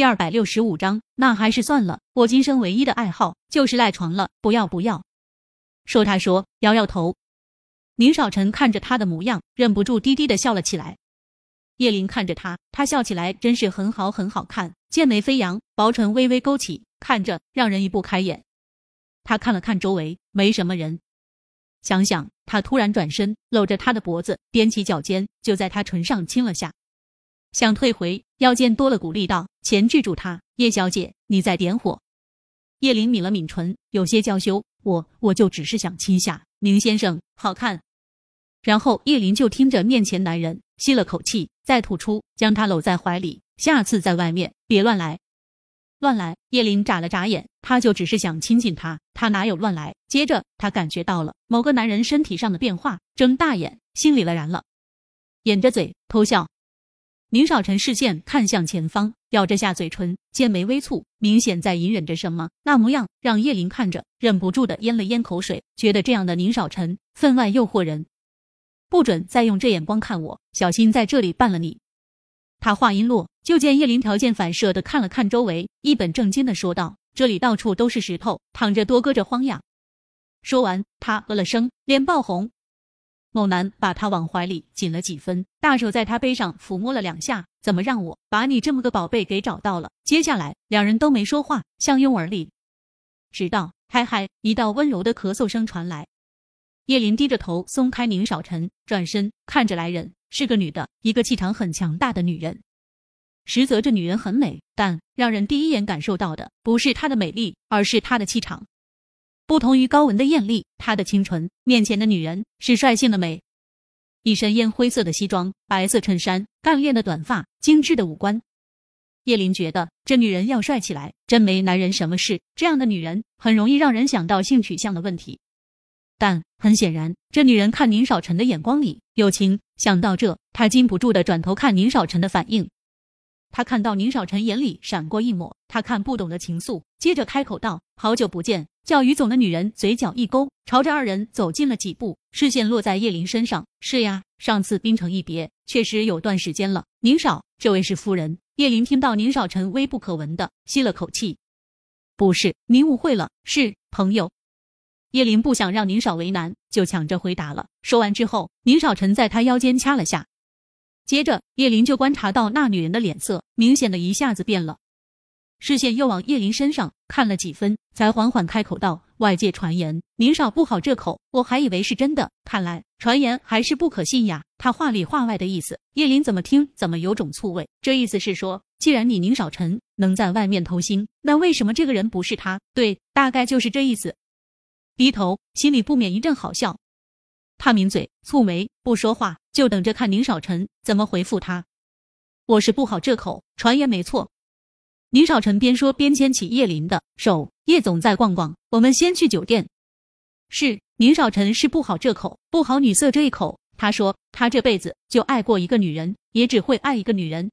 第二百六十五章，那还是算了。我今生唯一的爱好就是赖床了，不要不要。说他说，摇摇头。宁少臣看着他的模样，忍不住低低的笑了起来。叶琳看着他，他笑起来真是很好很好看，剑眉飞扬，薄唇微微勾起，看着让人移不开眼。他看了看周围，没什么人。想想，他突然转身，搂着他的脖子，踮起脚尖，就在他唇上亲了下。想退回，腰间多了股力道，钳制住他。叶小姐，你在点火。叶琳抿了抿唇，有些娇羞。我我就只是想亲下宁先生，好看。然后叶琳就听着面前男人吸了口气，再吐出，将他搂在怀里。下次在外面别乱来，乱来。叶琳眨了眨眼，他就只是想亲近他，他哪有乱来？接着他感觉到了某个男人身体上的变化，睁大眼，心里了然了，掩着嘴偷笑。宁少臣视线看向前方，咬着下嘴唇，剑眉微蹙，明显在隐忍着什么。那模样让叶琳看着忍不住的咽了咽口水，觉得这样的宁少臣分外诱惑人。不准再用这眼光看我，小心在这里办了你。他话音落，就见叶琳条件反射的看了看周围，一本正经的说道：“这里到处都是石头，躺着多搁着荒呀。”说完，他呃了声，脸爆红。某男把他往怀里紧了几分，大手在他背上抚摸了两下。怎么让我把你这么个宝贝给找到了？接下来两人都没说话，相拥而立。直到嗨嗨一道温柔的咳嗽声传来，叶琳低着头松开宁少臣，转身看着来人，是个女的，一个气场很强大的女人。实则这女人很美，但让人第一眼感受到的不是她的美丽，而是她的气场。不同于高文的艳丽，她的清纯。面前的女人是率性的美，一身烟灰色的西装，白色衬衫，干练的短发，精致的五官。叶琳觉得这女人要帅起来，真没男人什么事。这样的女人很容易让人想到性取向的问题。但很显然，这女人看宁少臣的眼光里有情。想到这，她禁不住的转头看宁少臣的反应。他看到宁少臣眼里闪过一抹他看不懂的情愫，接着开口道：“好久不见。”叫于总的女人嘴角一勾，朝着二人走近了几步，视线落在叶琳身上。是呀，上次冰城一别，确实有段时间了。宁少，这位是夫人。叶琳听到宁少臣微不可闻的吸了口气，不是，您误会了，是朋友。叶琳不想让宁少为难，就抢着回答了。说完之后，宁少臣在他腰间掐了下。接着，叶琳就观察到那女人的脸色明显的一下子变了，视线又往叶琳身上看了几分，才缓缓开口道：“外界传言宁少不好这口，我还以为是真的，看来传言还是不可信呀。”他话里话外的意思，叶琳怎么听怎么有种醋味。这意思是说，既然你宁少臣能在外面偷腥，那为什么这个人不是他？对，大概就是这意思。低头，心里不免一阵好笑。他抿嘴，蹙眉，不说话，就等着看宁少臣怎么回复他。我是不好这口，传言没错。宁少臣边说边牵起叶林的手，叶总再逛逛，我们先去酒店。是，宁少臣是不好这口，不好女色这一口。他说他这辈子就爱过一个女人，也只会爱一个女人，